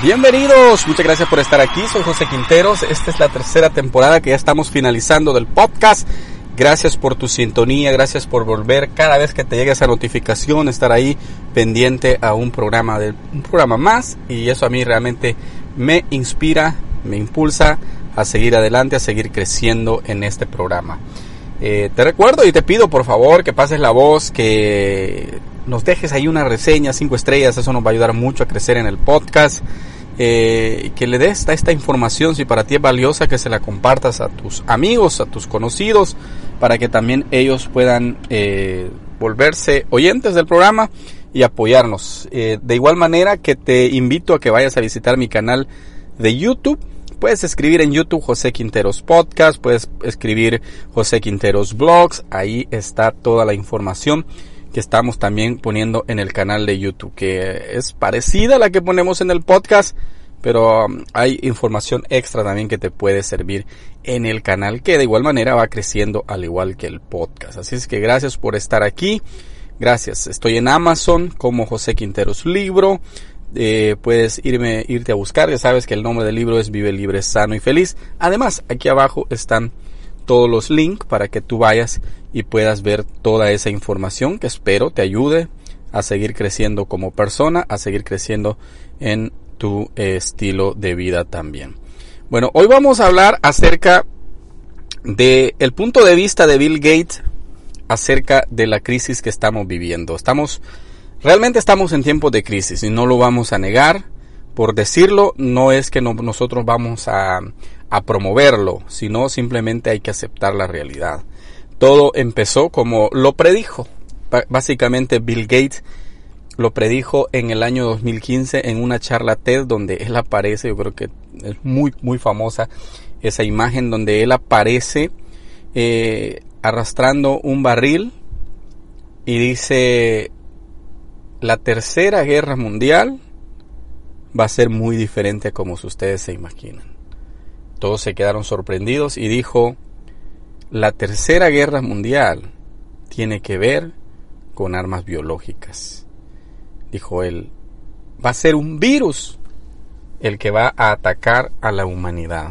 Bienvenidos, muchas gracias por estar aquí. Soy José Quinteros. Esta es la tercera temporada que ya estamos finalizando del podcast. Gracias por tu sintonía, gracias por volver cada vez que te llegue esa notificación, estar ahí pendiente a un programa de un programa más y eso a mí realmente me inspira, me impulsa a seguir adelante, a seguir creciendo en este programa. Eh, te recuerdo y te pido por favor que pases la voz, que nos dejes ahí una reseña, cinco estrellas, eso nos va a ayudar mucho a crecer en el podcast. Eh, que le des esta, información, si para ti es valiosa, que se la compartas a tus amigos, a tus conocidos, para que también ellos puedan eh, volverse oyentes del programa y apoyarnos. Eh, de igual manera que te invito a que vayas a visitar mi canal de YouTube. Puedes escribir en YouTube José Quinteros Podcast, puedes escribir José Quinteros Blogs, ahí está toda la información que estamos también poniendo en el canal de YouTube, que es parecida a la que ponemos en el podcast, pero um, hay información extra también que te puede servir en el canal, que de igual manera va creciendo al igual que el podcast. Así es que gracias por estar aquí. Gracias. Estoy en Amazon como José Quinteros Libro. Eh, puedes irme, irte a buscar. Ya sabes que el nombre del libro es Vive Libre, Sano y Feliz. Además, aquí abajo están todos los links para que tú vayas y puedas ver toda esa información que espero te ayude a seguir creciendo como persona, a seguir creciendo en tu eh, estilo de vida también. Bueno, hoy vamos a hablar acerca de el punto de vista de Bill Gates acerca de la crisis que estamos viviendo. Estamos realmente estamos en tiempos de crisis y no lo vamos a negar. Por decirlo, no es que no, nosotros vamos a, a promoverlo, sino simplemente hay que aceptar la realidad. Todo empezó como lo predijo. Básicamente Bill Gates lo predijo en el año 2015 en una charla TED donde él aparece, yo creo que es muy muy famosa esa imagen donde él aparece eh, arrastrando un barril y dice la tercera guerra mundial va a ser muy diferente a como ustedes se imaginan. Todos se quedaron sorprendidos y dijo, la tercera guerra mundial tiene que ver con armas biológicas. Dijo él, va a ser un virus el que va a atacar a la humanidad.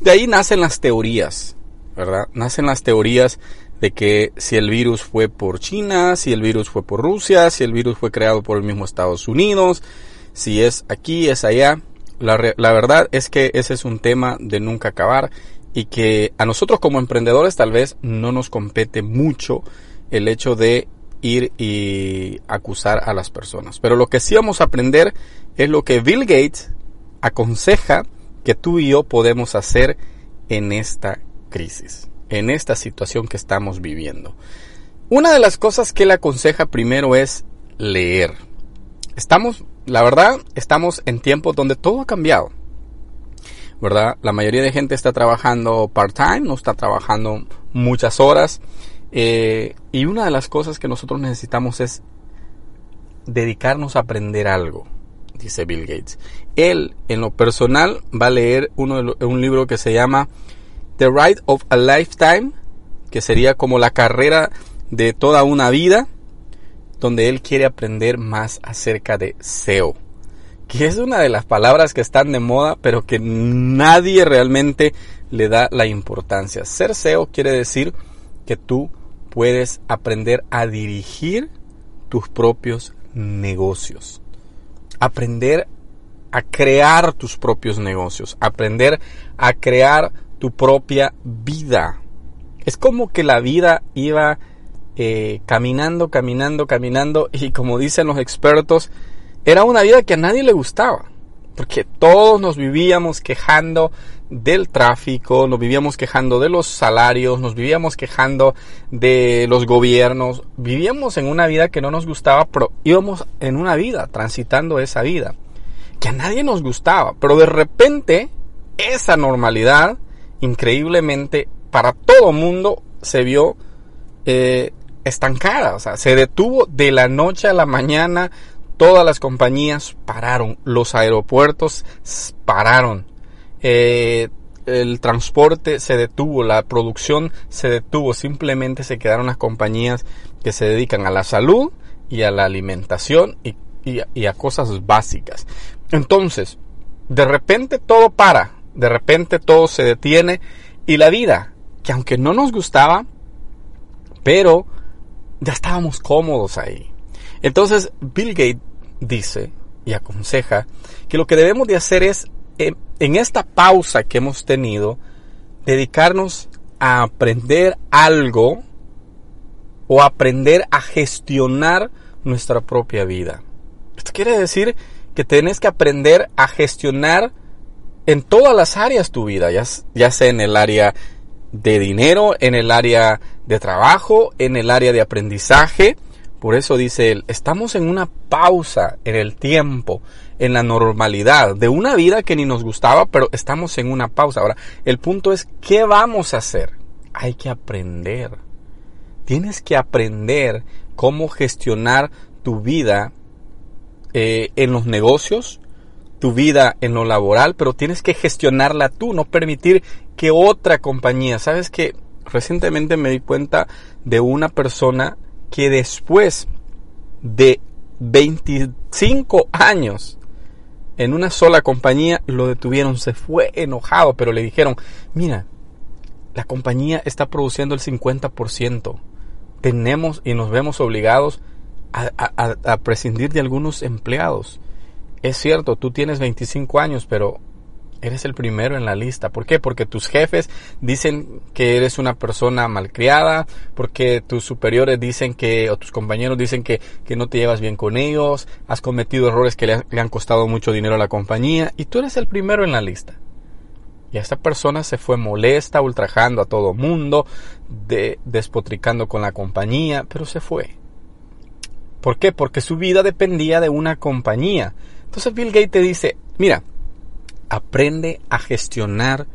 De ahí nacen las teorías, ¿verdad? Nacen las teorías de que si el virus fue por China, si el virus fue por Rusia, si el virus fue creado por el mismo Estados Unidos, si es aquí, es allá. La, verdad es que ese es un tema de nunca acabar y que a nosotros como emprendedores tal vez no nos compete mucho el hecho de ir y acusar a las personas. Pero lo que sí vamos a aprender es lo que Bill Gates aconseja que tú y yo podemos hacer en esta crisis, en esta situación que estamos viviendo. Una de las cosas que él aconseja primero es leer. Estamos la verdad, estamos en tiempos donde todo ha cambiado. ¿Verdad? La mayoría de gente está trabajando part-time, no está trabajando muchas horas. Eh, y una de las cosas que nosotros necesitamos es dedicarnos a aprender algo, dice Bill Gates. Él, en lo personal, va a leer uno de un libro que se llama The Ride of a Lifetime, que sería como la carrera de toda una vida donde él quiere aprender más acerca de SEO, que es una de las palabras que están de moda, pero que nadie realmente le da la importancia. Ser SEO quiere decir que tú puedes aprender a dirigir tus propios negocios, aprender a crear tus propios negocios, aprender a crear tu propia vida. Es como que la vida iba eh, caminando, caminando, caminando y como dicen los expertos, era una vida que a nadie le gustaba, porque todos nos vivíamos quejando del tráfico, nos vivíamos quejando de los salarios, nos vivíamos quejando de los gobiernos, vivíamos en una vida que no nos gustaba, pero íbamos en una vida, transitando esa vida, que a nadie nos gustaba, pero de repente esa normalidad, increíblemente, para todo mundo se vio eh, estancada, o sea, se detuvo de la noche a la mañana, todas las compañías pararon, los aeropuertos pararon, eh, el transporte se detuvo, la producción se detuvo, simplemente se quedaron las compañías que se dedican a la salud y a la alimentación y, y a cosas básicas. Entonces, de repente todo para, de repente todo se detiene y la vida, que aunque no nos gustaba, pero ya estábamos cómodos ahí. Entonces Bill Gates dice y aconseja que lo que debemos de hacer es en esta pausa que hemos tenido, dedicarnos a aprender algo o aprender a gestionar nuestra propia vida. Esto quiere decir que tienes que aprender a gestionar en todas las áreas tu vida, ya, ya sea en el área de dinero, en el área de trabajo, en el área de aprendizaje. Por eso dice él, estamos en una pausa en el tiempo en la normalidad de una vida que ni nos gustaba, pero estamos en una pausa. Ahora, el punto es, ¿qué vamos a hacer? Hay que aprender. Tienes que aprender cómo gestionar tu vida eh, en los negocios, tu vida en lo laboral, pero tienes que gestionarla tú, no permitir que otra compañía, sabes que recientemente me di cuenta de una persona que después de 25 años en una sola compañía lo detuvieron, se fue enojado, pero le dijeron, mira, la compañía está produciendo el 50%, tenemos y nos vemos obligados a, prescindir de algunos empleados. Es cierto, tú tienes 25 años, pero eres el primero en la lista. ¿Por qué? Porque tus jefes dicen que eres una persona malcriada, porque tus superiores dicen que, o tus compañeros dicen que, que no te llevas bien con ellos, has cometido errores que le, han costado mucho dinero a la compañía, y tú eres el primero en la lista. Y esta persona se fue molesta, ultrajando a todo mundo, de, despotricando con la compañía, pero se fue. ¿Por qué? Porque su vida dependía de una compañía. Entonces Bill Gates te dice, mira, Aprende a gestionar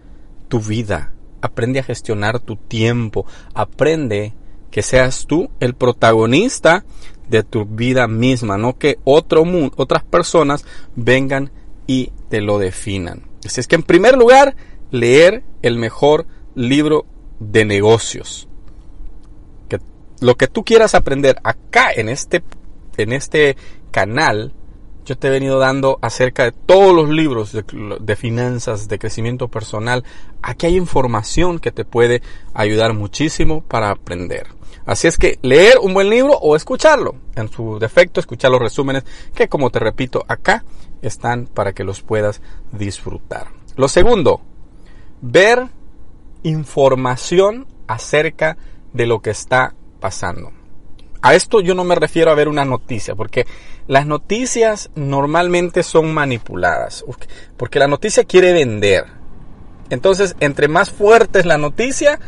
tu vida, aprende a gestionar tu tiempo, aprende que seas tú el protagonista de tu vida misma, no que otro mundo, otras personas vengan y te lo definan. Así es que en primer lugar, leer el mejor libro de negocios. Que lo que tú quieras aprender acá en este, en este canal, yo te he venido dando acerca de todos los libros de, finanzas, de crecimiento personal. Aquí hay información que te puede ayudar muchísimo para aprender. Así es que leer un buen libro o escucharlo. En su defecto, escuchar los resúmenes que, como te repito, acá están para que los puedas disfrutar. Lo segundo, ver información acerca de lo que está pasando. A esto yo no me refiero a ver una noticia, porque las noticias normalmente son manipuladas, porque la noticia quiere vender. Entonces, entre más fuerte es la noticia,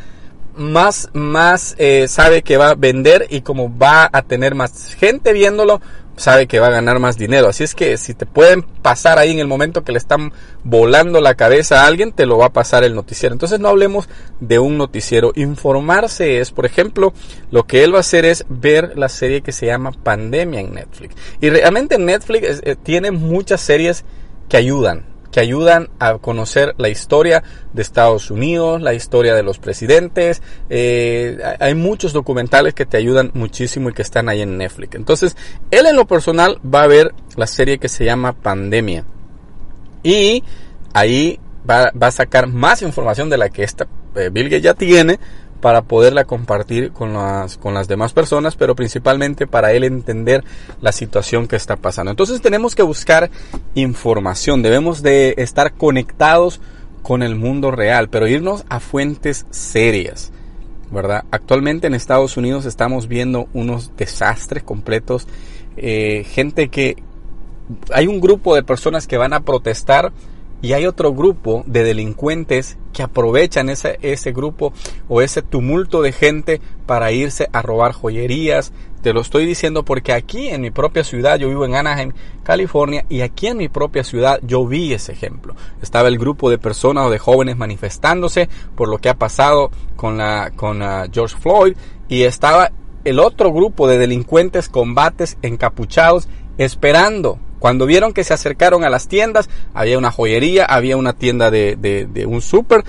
más, más eh, sabe que va a vender y como va a tener más gente viéndolo, sabe que va a ganar más dinero. Así es que si te pueden pasar ahí en el momento que le están volando la cabeza a alguien, te lo va a pasar el noticiero. Entonces no hablemos de un noticiero. Informarse es, por ejemplo, lo que él va a hacer es ver la serie que se llama Pandemia en Netflix. Y realmente Netflix eh, tiene muchas series que ayudan que ayudan a conocer la historia de Estados Unidos, la historia de los presidentes. Eh, hay muchos documentales que te ayudan muchísimo y que están ahí en Netflix. Entonces, él en lo personal va a ver la serie que se llama Pandemia. Y ahí va, a sacar más información de la que esta eh, Bill Gates ya tiene para poderla compartir con las, con las demás personas, pero principalmente para él entender la situación que está pasando. Entonces tenemos que buscar información, debemos de estar conectados con el mundo real, pero irnos a fuentes serias. ¿verdad? Actualmente en Estados Unidos estamos viendo unos desastres completos, eh, gente que hay un grupo de personas que van a protestar y hay otro grupo de delincuentes que aprovechan ese, ese grupo o ese tumulto de gente para irse a robar joyerías. Te lo estoy diciendo porque aquí en mi propia ciudad, yo vivo en Anaheim, California, y aquí en mi propia ciudad yo vi ese ejemplo. Estaba el grupo de personas o de jóvenes manifestándose por lo que ha pasado con, la, con uh, George Floyd y estaba el otro grupo de delincuentes combates encapuchados esperando cuando vieron que se acercaron a las tiendas, había una joyería, había una tienda de, de, un súper.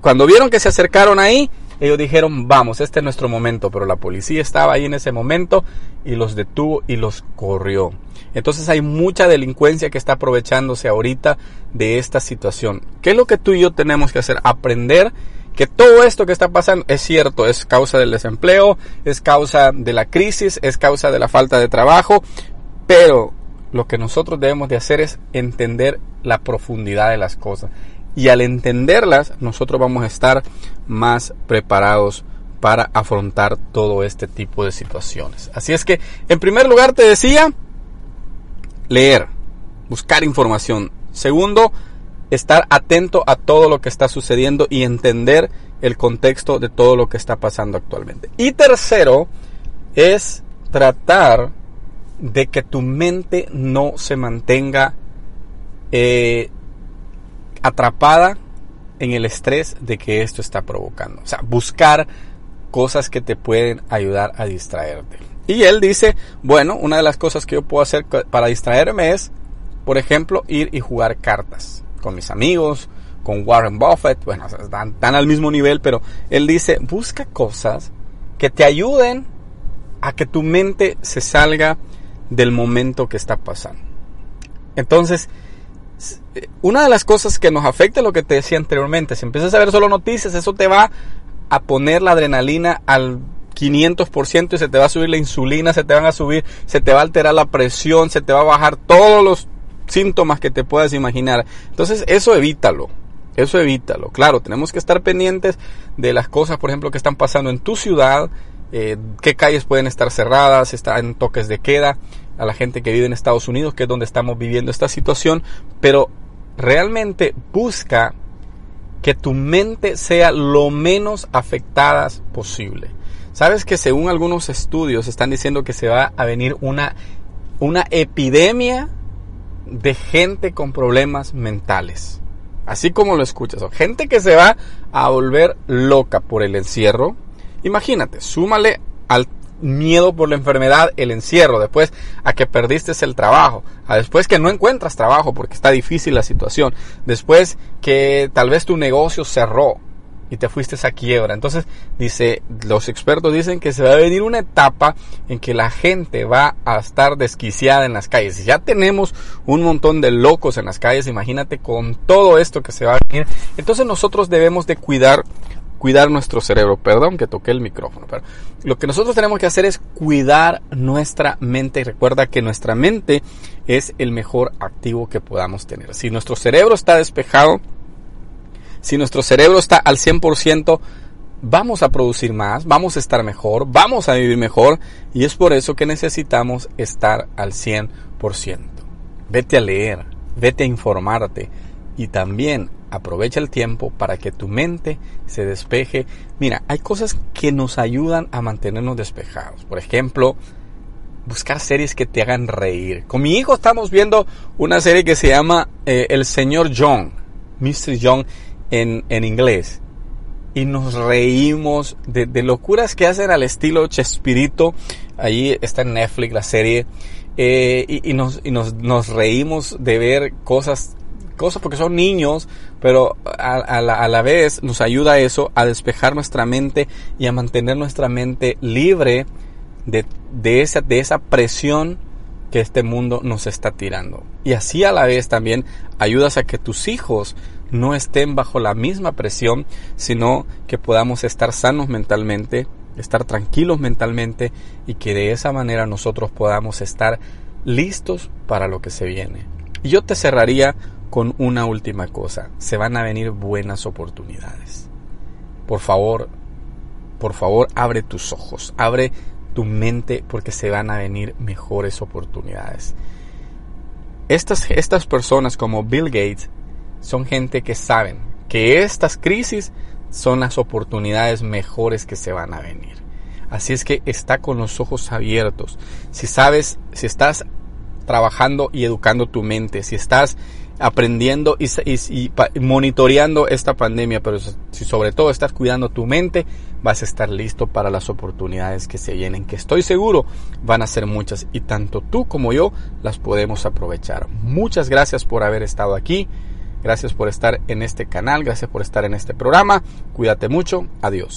Cuando vieron que se acercaron ahí, ellos dijeron, vamos, este es nuestro momento. Pero la policía estaba ahí en ese momento y los detuvo y los corrió. Entonces hay mucha delincuencia que está aprovechándose ahorita de esta situación. ¿Qué es lo que tú y yo tenemos que hacer? Aprender que todo esto que está pasando es cierto, es causa del desempleo, es causa de la crisis, es causa de la falta de trabajo, pero lo que nosotros debemos de hacer es entender la profundidad de las cosas. Y al entenderlas, nosotros vamos a estar más preparados para afrontar todo este tipo de situaciones. Así es que, en primer lugar, te decía, leer, buscar información. Segundo, estar atento a todo lo que está sucediendo y entender el contexto de todo lo que está pasando actualmente. Y tercero, es tratar de que tu mente no se mantenga eh, atrapada en el estrés de que esto está provocando. O sea, buscar cosas que te pueden ayudar a distraerte. Y él dice, bueno, una de las cosas que yo puedo hacer para distraerme es, por ejemplo, ir y jugar cartas con mis amigos, con Warren Buffett, bueno, están, están al mismo nivel, pero él dice, busca cosas que te ayuden a que tu mente se salga del momento que está pasando. Entonces, una de las cosas que nos afecta, lo que te decía anteriormente, si empiezas a ver solo noticias, eso te va a poner la adrenalina al 500% y se te va a subir la insulina, se te van a subir, se te va a alterar la presión, se te va a bajar todos los síntomas que te puedas imaginar. Entonces, eso evítalo. Eso evítalo. Claro, tenemos que estar pendientes de las cosas, por ejemplo, que están pasando en tu ciudad, eh, qué calles pueden estar cerradas, están toques de queda, a la gente que vive en Estados Unidos, que es donde estamos viviendo esta situación, pero realmente busca que tu mente sea lo menos afectada posible. Sabes que según algunos estudios están diciendo que se va a venir una, una epidemia de gente con problemas mentales. Así como lo escuchas, gente que se va a volver loca por el encierro, Imagínate, súmale al miedo por la enfermedad, el encierro, después a que perdiste el trabajo, a después que no encuentras trabajo porque está difícil la situación, después que tal vez tu negocio cerró y te fuiste a quiebra. Entonces, dice, los expertos dicen que se va a venir una etapa en que la gente va a estar desquiciada en las calles. Ya tenemos un montón de locos en las calles, imagínate con todo esto que se va a venir. Entonces nosotros debemos de cuidar cuidar nuestro cerebro. Perdón que toqué el micrófono, pero lo que nosotros tenemos que hacer es cuidar nuestra mente. Recuerda que nuestra mente es el mejor activo que podamos tener. Si nuestro cerebro está despejado, si nuestro cerebro está al 100%, vamos a producir más, vamos a estar mejor, vamos a vivir mejor y es por eso que necesitamos estar al 100%. Vete a leer, vete a informarte y también aprovecha el tiempo para que tu mente se despeje. Mira, hay cosas que nos ayudan a mantenernos despejados. Por ejemplo, buscar series que te hagan reír. Con mi hijo estamos viendo una serie que se llama eh, El Señor John, Mr. John en, en inglés. Y nos reímos de, locuras que hacen al estilo Chespirito. Ahí está en Netflix la serie. Eh, y, nos, y nos, nos reímos de ver cosas cosas porque son niños, pero a, la, vez nos ayuda eso a despejar nuestra mente y a mantener nuestra mente libre de, de, esa, de esa presión que este mundo nos está tirando. Y así a la vez también ayudas a que tus hijos no estén bajo la misma presión, sino que podamos estar sanos mentalmente, estar tranquilos mentalmente y que de esa manera nosotros podamos estar listos para lo que se viene. Y yo te cerraría con una última cosa. Se van a venir buenas oportunidades. Por favor, por favor, abre tus ojos, abre tu mente porque se van a venir mejores oportunidades. Estas, estas personas como Bill Gates son gente que saben que estas crisis son las oportunidades mejores que se van a venir. Así es que está con los ojos abiertos. Si sabes, si estás trabajando y educando tu mente, si estás aprendiendo y, y, monitoreando esta pandemia, pero si sobre todo estás cuidando tu mente, vas a estar listo para las oportunidades que se vienen, que estoy seguro van a ser muchas y tanto tú como yo las podemos aprovechar. Muchas gracias por haber estado aquí, gracias por estar en este canal, gracias por estar en este programa, cuídate mucho, adiós.